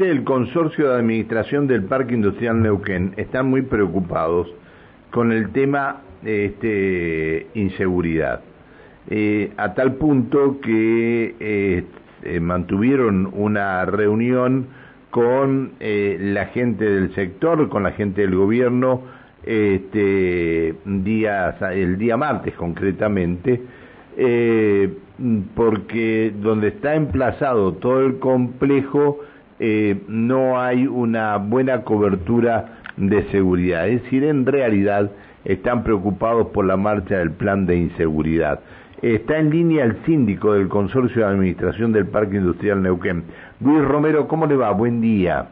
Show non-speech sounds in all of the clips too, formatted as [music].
El consorcio de administración del Parque Industrial Neuquén están muy preocupados con el tema este, inseguridad, eh, a tal punto que eh, eh, mantuvieron una reunión con la gente del sector, con la gente del gobierno, este, días, el día martes concretamente, porque donde está emplazado todo el complejo, eh, no hay una buena cobertura de seguridad. Es decir, en realidad están preocupados por la marcha del plan de inseguridad. Está en línea el síndico del Consorcio de Administración del Parque Industrial Neuquén. Luis Romero, ¿cómo le va? Buen día.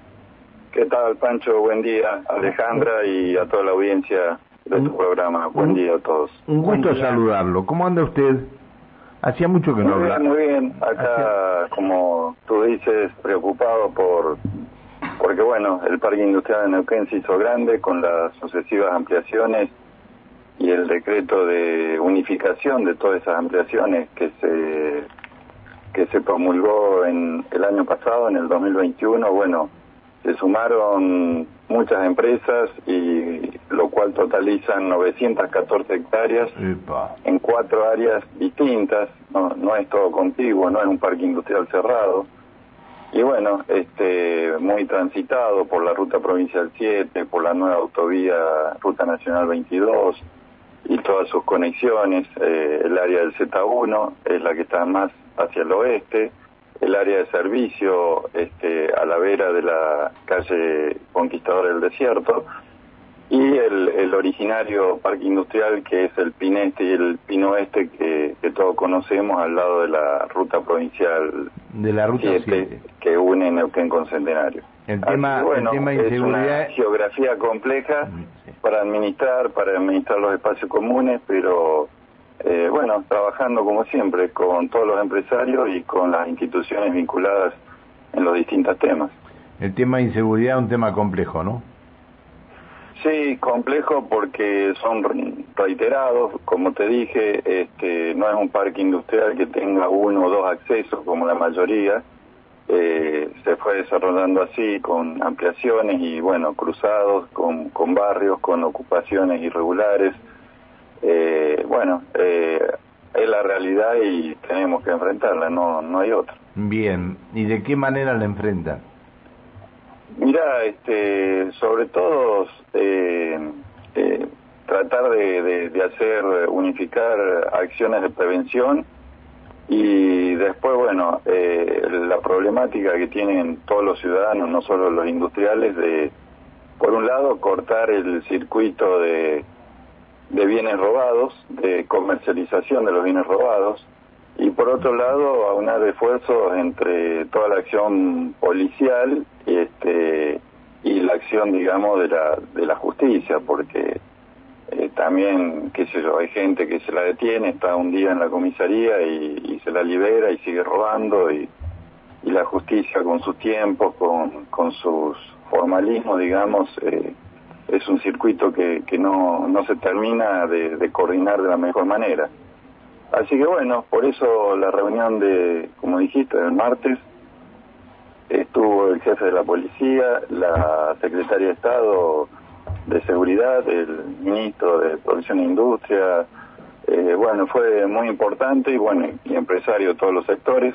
¿Qué tal, Pancho? Buen día, Alejandra y a toda la audiencia de tu programa. Buen día a todos. Un gusto saludarlo. ¿Cómo anda usted? Hacía mucho que no hablaba. Muy bien, acá, como tú dices, preocupado por porque bueno, el parque industrial de Neuquén se hizo grande con las sucesivas ampliaciones y el decreto de unificación de todas esas ampliaciones que se que se promulgó en el año pasado, en el 2021, bueno, se sumaron muchas empresas y cual totalizan 914 hectáreas en cuatro áreas distintas, no, no es todo contiguo, no es un parque industrial cerrado. Y bueno, este muy transitado por la ruta provincial 7, por la nueva autovía Ruta Nacional 22 y todas sus conexiones, eh, el área del Z1 es la que está más hacia el oeste, el área de servicio este, a la vera de la calle Conquistador del Desierto y el, el originario parque industrial que es el Pineste y el Pinoeste que, que todos conocemos al lado de la ruta provincial de la ruta 7, que une Neuquén con Centenario. El tema, bueno, el tema es una geografía compleja mm, para administrar, para administrar los espacios comunes, pero eh, bueno, trabajando como siempre con todos los empresarios y con las instituciones vinculadas en los distintos temas. El tema de inseguridad es un tema complejo, ¿no? Sí, complejo porque son reiterados, como te dije, este, no es un parque industrial que tenga uno o dos accesos como la mayoría, eh, se fue desarrollando así con ampliaciones y bueno, cruzados con, con barrios, con ocupaciones irregulares, eh, bueno, eh, es la realidad y tenemos que enfrentarla, no, no hay otra. Bien, ¿y de qué manera la enfrentan? Mira, este, sobre todo eh, eh, tratar de, de, hacer, unificar acciones de prevención y después, bueno, eh, la problemática que tienen todos los ciudadanos, no solo los industriales, de, por un lado, cortar el circuito de de bienes robados, de comercialización de los bienes robados, y por otro lado aunar esfuerzos entre toda la acción policial este, y la acción, digamos, de la, de la justicia, porque eh, también, qué sé yo, hay gente que se la detiene, está un día en la comisaría y, se la libera y sigue robando, y, y la justicia con sus tiempos, con, con sus formalismos, digamos, eh, es un circuito que, que no, no se termina de, coordinar de la mejor manera. Así que bueno, por eso la reunión de, como dijiste, del martes, estuvo el jefe de la policía, la secretaria de Estado de Seguridad, el ministro de Producción e Industria, eh, bueno, fue muy importante y bueno, y empresario de todos los sectores.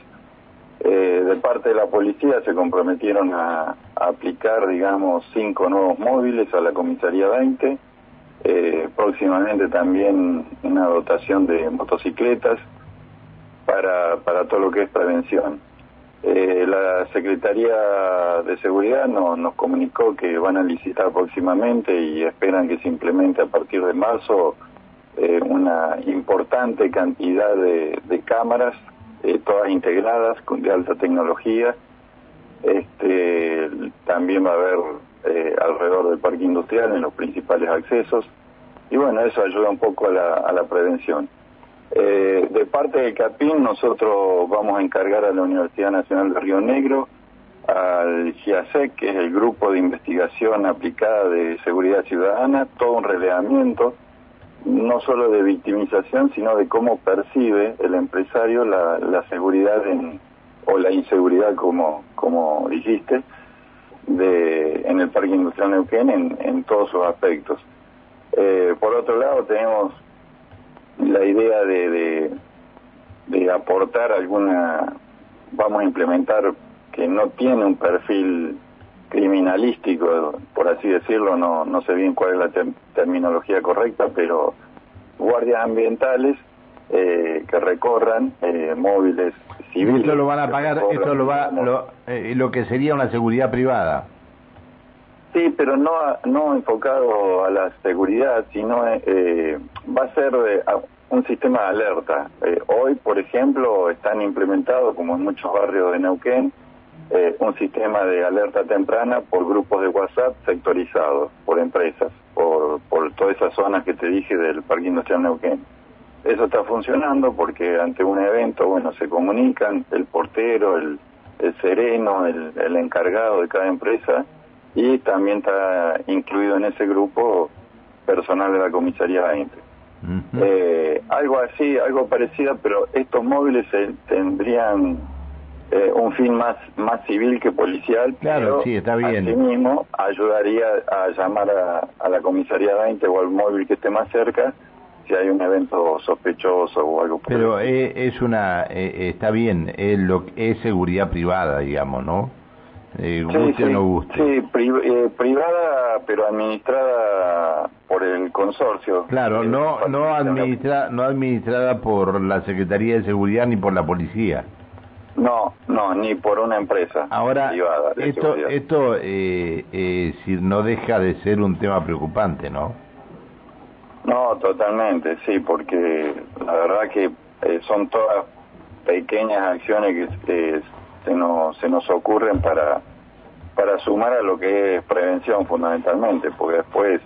Eh, de parte de la policía se comprometieron a, aplicar, digamos, cinco nuevos móviles a la comisaría 20, eh, próximamente también una dotación de motocicletas para, para todo lo que es prevención. Eh, la Secretaría de Seguridad nos comunicó que van a licitar próximamente y esperan que se implemente a partir de marzo una importante cantidad de cámaras eh, todas integradas de alta tecnología. Este, también va a haber eh, alrededor del parque industrial en los principales accesos y bueno, eso ayuda un poco a la, a la prevención. Eh, de parte del CAPIN nosotros vamos a encargar a la Universidad Nacional de Río Negro, al GIASEC, que es el Grupo de Investigación Aplicada de Seguridad Ciudadana, todo un relevamiento no solo de victimización, sino de cómo percibe el empresario la, la seguridad en, o la inseguridad, como, como dijiste. De, en el Parque Industrial Neuquén en, en todos sus aspectos. Eh, por otro lado, tenemos la idea de, de, aportar alguna, vamos a implementar que no tiene un perfil criminalístico, por así decirlo, no, no sé bien cuál es la terminología correcta, pero guardias ambientales eh, que recorran eh, móviles civiles. Esto lo van a pagar, esto lo va, lo, eh, lo que sería una seguridad privada. Sí, pero no, no enfocado a la seguridad, sino eh, va a ser eh, un sistema de alerta. Eh, hoy, por ejemplo, están implementados, como en muchos barrios de Neuquén, un sistema de alerta temprana por grupos de WhatsApp sectorizados, por empresas, por, por todas esas zonas que te dije del Parque Industrial Neuquén. Eso está funcionando porque ante un evento, bueno, se comunican el portero, el, el sereno, el, el encargado de cada empresa y también está incluido en ese grupo personal de la comisaría 20. eh, algo así, algo parecido, pero estos móviles tendrían eh, un fin más más civil que policial. Claro, sí, está bien. Asimismo, ayudaría a llamar a, a, la comisaría 20 o al móvil que esté más cerca si hay un evento sospechoso o algo. Por pero es una, eh, está bien, es, lo, es seguridad privada, digamos, ¿no? Eh, guste sí, o no guste. Sí, pri, eh, privada, pero administrada por el consorcio. Claro, eh, no no administra, no administrada por la Secretaría de Seguridad ni por la policía. No, no, ni por una empresa Ahora, privada. esto, seguridad. esto eh, eh, si no deja de ser un tema preocupante, ¿no? No, totalmente, sí, porque la verdad que eh, son todas pequeñas acciones que se nos, se nos ocurren para, para sumar a lo que es prevención fundamentalmente, porque después,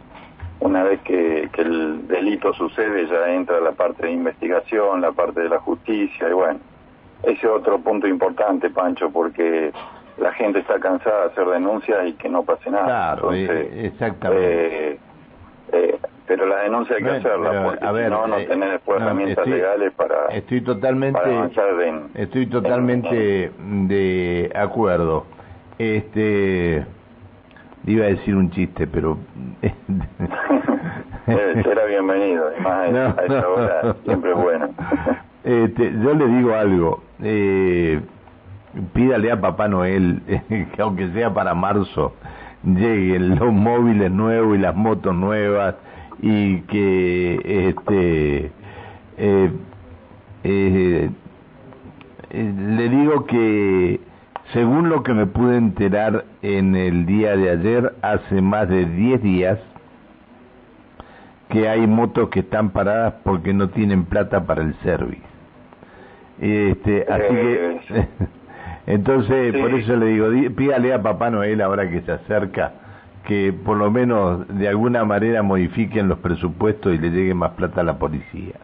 una vez que, que el delito sucede, ya entra la parte de investigación, la parte de la justicia, y bueno, ese es otro punto importante, Pancho, porque la gente está cansada de hacer denuncias y que no pase nada. Claro, Entonces, eh, exactamente. eh, eh, pero la denuncia hay que Bueno, hacerla, pero, porque a ver, no, no eh, tenés después no, herramientas estoy- legales para, Estoy totalmente, para avanzar en... estoy totalmente de acuerdo. Este, iba a decir un chiste, pero [laughs] será bienvenido, y más a- No, a esa hora no. siempre es bueno. [laughs] Este, yo le digo algo, eh, pídale a Papá Noel [laughs] que aunque sea para marzo lleguen los móviles nuevos y las motos nuevas y que este eh, eh, eh, le digo que según lo que me pude enterar en el día de ayer, hace más de 10 días, que hay motos que están paradas porque no tienen plata para el service. Este, así Eh, que, [laughs] entonces, sí. por eso le digo, di- pídale a Papá Noel ahora que se acerca, que por lo menos de alguna manera modifiquen los presupuestos y le llegue más plata a la policía.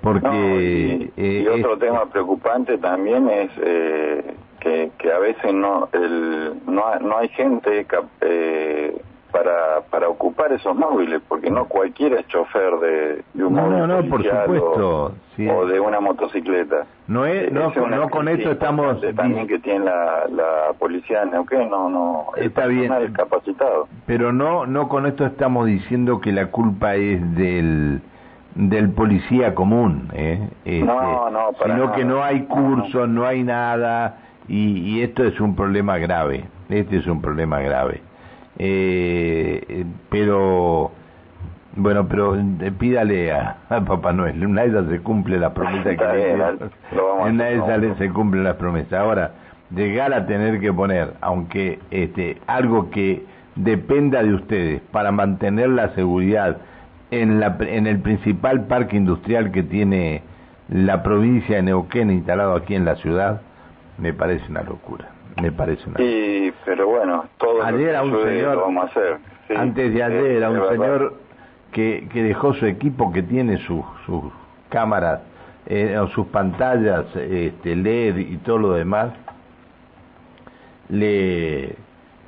Porque No, y, eh, y otro es- tema preocupante también es eh, que, que a veces no el, no, no hay gente cap- eh, para, para ocupar esos móviles, porque no cualquiera es chofer de, de un No, móvil no, no, por policial supuesto, o, sí. o de una motocicleta. no es, no, es con esto estamos también que tiene la, la policía de Neuquén, no, no, Está bien. personal capacitado. Pero no, no con esto estamos diciendo que la culpa es del del policía común, ¿eh? Este, No, no, para sino nada. que no hay cursos, no hay nada y, y esto es un problema grave. Este es un problema grave. Eh, pero bueno, pero eh, pídale a, a Papá Noel, una de esas se cumple la promesa que le una de esas se cumplen las promesas. Ahora, llegar a tener que poner, aunque este algo que dependa de ustedes para mantener la seguridad en la en el principal parque industrial que tiene la provincia de Neuquén instalado aquí en la ciudad, me parece una locura. Me parece una Y, pero bueno, todo Ayer a un señor- lo vamos a hacer. Sí, antes de ayer es- a un señor que, que dejó su equipo que tiene sus sus cámaras eh, o sus pantallas este, LED y todo lo demás le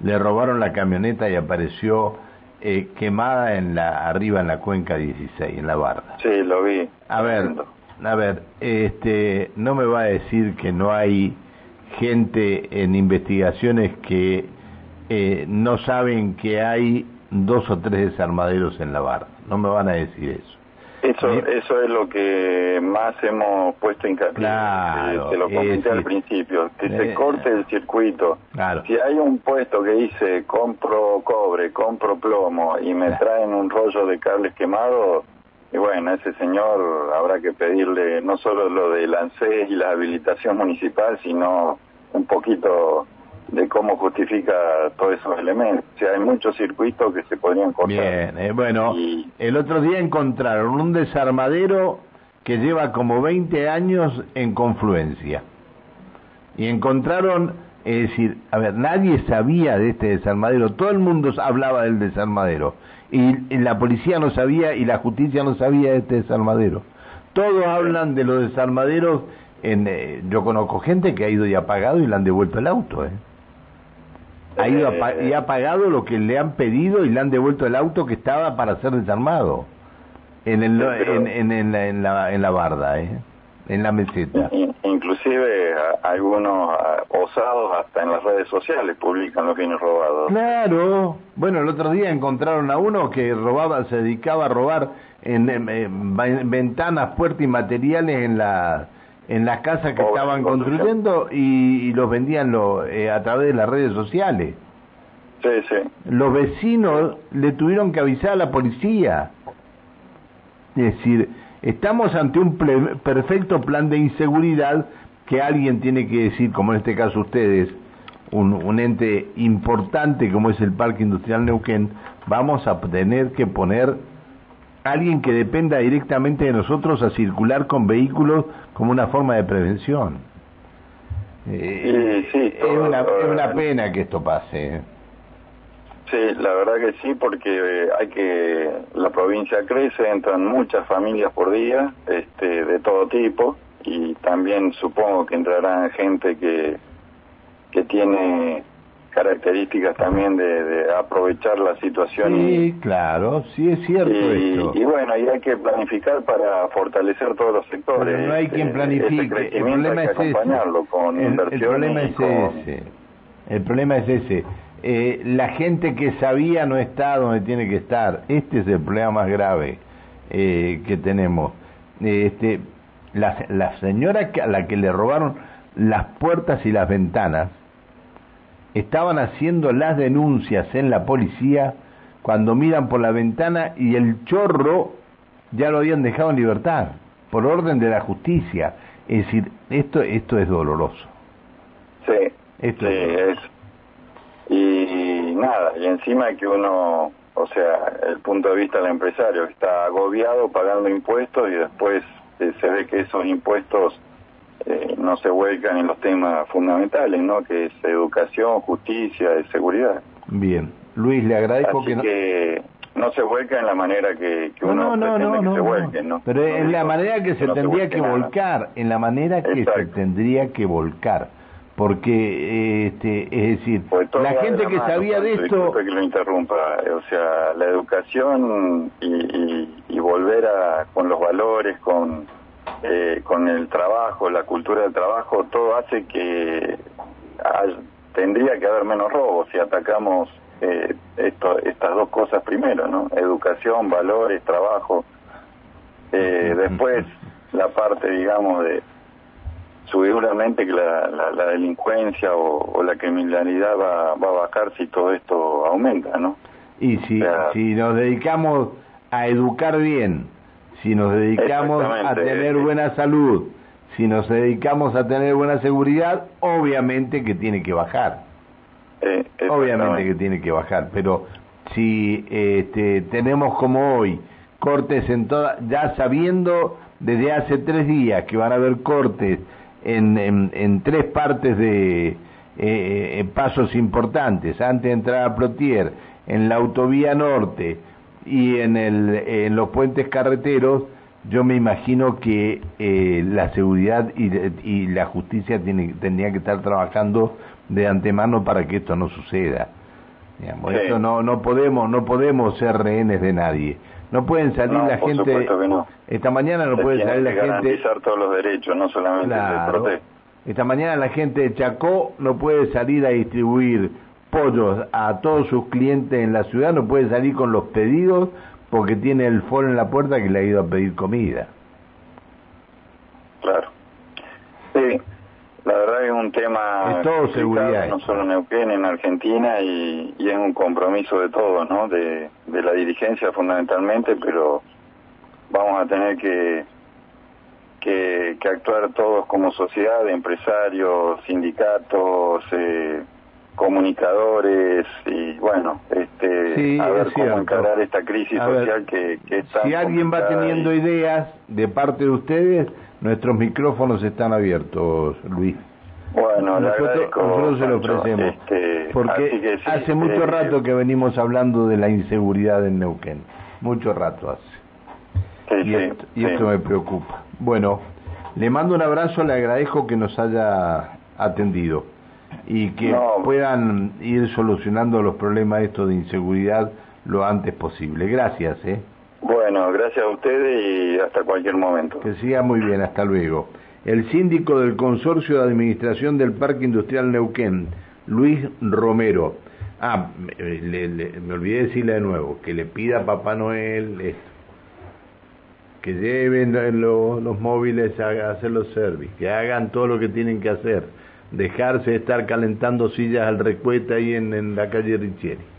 le robaron la camioneta y apareció eh, quemada en la arriba en la cuenca 16 en la barda Sí, lo vi. a ver, a ver, este, no me va a decir que no hay gente en investigaciones que eh, no saben que hay dos o tres desarmaderos en la barra. No me van a decir eso. Eso, eso es lo que más hemos puesto en Claro, te lo comenté al principio, que se eh, corte el circuito. Claro. Si hay un puesto que dice compro cobre, compro plomo y me traen un rollo de cables quemados, y bueno, ese señor habrá que pedirle no solo lo del ANSES y la habilitación municipal, sino un poquito de cómo justifica todos esos elementos. O sea, hay muchos circuitos que se podrían cortar. Bien, eh, bueno, Y- el otro día encontraron un desarmadero que lleva como 20 años en confluencia. Y encontraron, es decir, a ver, nadie sabía de este desarmadero, todo el mundo hablaba del desarmadero. Y, y la policía no sabía y la justicia no sabía de este desarmadero. Todos hablan de los desarmaderos, en, eh, yo conozco gente que ha ido y ha pagado y le han devuelto el auto, ¿eh? ha ido a y ha pagado lo que le han pedido y le han devuelto el auto que estaba para ser desarmado en el, en, en, en la, en la en la barda eh en la meseta In- Inclusive a- algunos a- osados hasta en las redes sociales publican los bienes robados. claro bueno el otro día encontraron a uno que robaba se dedicaba a robar en, en- en ventanas puertas y materiales en la en las casas que estaban construyendo y, y los vendían lo, eh, a través de las redes sociales Sí, sí. los vecinos le tuvieron que avisar a la policía. Es decir, estamos ante un ple- perfecto plan de inseguridad que alguien tiene que decir, como en este caso ustedes, un, un ente importante como es el Parque Industrial Neuquén, vamos a tener que poner alguien que dependa directamente de nosotros a circular con vehículos como una forma de prevención. Eh, Sí, sí, es, una, todo- es una pena que esto pase. ¿eh? Sí, la verdad que sí, porque eh, hay que la provincia crece, entran muchas familias por día, este, de todo tipo, y también supongo que entrarán gente que que tiene características también de, de aprovechar la situación y, Sí, claro, sí es cierto y, esto. y bueno, y hay que planificar para fortalecer todos los sectores. Pero no hay Este, quien planifique. ese El problema es acompañarlo ese. con El, problema y es con- ese. El problema es ese. Eh, la gente que sabía no está donde tiene que estar. Este es el problema más grave eh, que tenemos. Este, la, la señora que- a la que le robaron las puertas y las ventanas estaban haciendo las denuncias en la policía cuando miran por la ventana y el chorro ya lo habían dejado en libertad por orden de la justicia. Es decir, esto esto es doloroso. Sí, Esto sí, es es. Y nada, y encima que uno, o sea, el punto de vista del empresario que está agobiado pagando impuestos y después eh, se ve que esos impuestos eh, no se vuelcan en los temas fundamentales, ¿no? Que es educación, justicia y seguridad. Bien. Luis, le agradezco Así que no... que no se vuelca en la manera que, que No, uno no, no, pretende no, que se no. vuelquen, ¿no? Pero es la manera que se tendría vuelque que nada. volcar, en la manera que se tendría que volcar. Porque, este, es decir, Pues la gente la que mano, sabía de esto... que lo interrumpa. O sea, la educación y, y- y volver a, con los valores, con, eh, con el trabajo, la cultura del trabajo, todo hace que hay- tendría que haber menos robos si atacamos eh, esto, estas dos cosas primero, ¿no? Educación, valores, trabajo. Eh, después, la parte, digamos, de seguramente que la, la, la delincuencia o, o la criminalidad va, va a bajar si todo esto aumenta, ¿no? Y si, O sea, si nos dedicamos a educar bien, si nos dedicamos a tener buena salud, si nos dedicamos a tener buena seguridad, obviamente que tiene que bajar. Eh, Obviamente que tiene que bajar, pero si este, tenemos como hoy cortes en toda, ya sabiendo desde hace tres días que van a haber cortes en, en, en tres partes de eh, eh, pasos importantes, antes de entrar a Plotier, en la autovía norte y en, el, en los puentes carreteros, yo me imagino que eh, la seguridad y, y la justicia tiene, tendría que estar trabajando de antemano para que esto no suceda. Digamos, Sí. esto no no podemos no podemos ser rehenes de nadie. No pueden salir No, la por gente. supuesto que no. Esta mañana no Se puede salir la que gente. garantizar todos los derechos, no solamente el Claro. protesta. Esta mañana la gente de Chacó no puede salir a distribuir pollos a todos sus clientes en la ciudad, no puede salir con los pedidos porque tiene el foro en la puerta que le ha ido a pedir comida. Claro. Sí, la verdad es un tema... Es todo seguridad. No solo en Neuquén, en Argentina, y, es un compromiso de todos, ¿no? De, de la dirigencia fundamentalmente, pero vamos a tener que, que, que actuar todos como sociedad, empresarios, sindicatos, eh, comunicadores y bueno, este, a ver cómo encarar esta crisis social que, que está. Si alguien va teniendo ideas de parte de ustedes, nuestros micrófonos están abiertos, Luis. Bueno, nosotros, se lo ofrecemos. Este, porque hace mucho rato que venimos hablando de la inseguridad en Neuquén. Mucho rato hace. y esto, y esto me preocupa. Bueno, le mando un abrazo, le agradezco que nos haya atendido y que puedan ir solucionando los problemas estos de inseguridad lo antes posible. Gracias, ¿eh? Bueno, gracias a ustedes y hasta cualquier momento. Que siga muy bien, hasta luego. El síndico del Consorcio de Administración del Parque Industrial Neuquén, Luis Romero. Ah, me olvidé decirle de nuevo, que le pida a Papá Noel esto, que lleven los móviles a hacer los servicios, que hagan todo lo que tienen que hacer dejarse de estar calentando sillas al recueta ahí en, en la calle Richieri.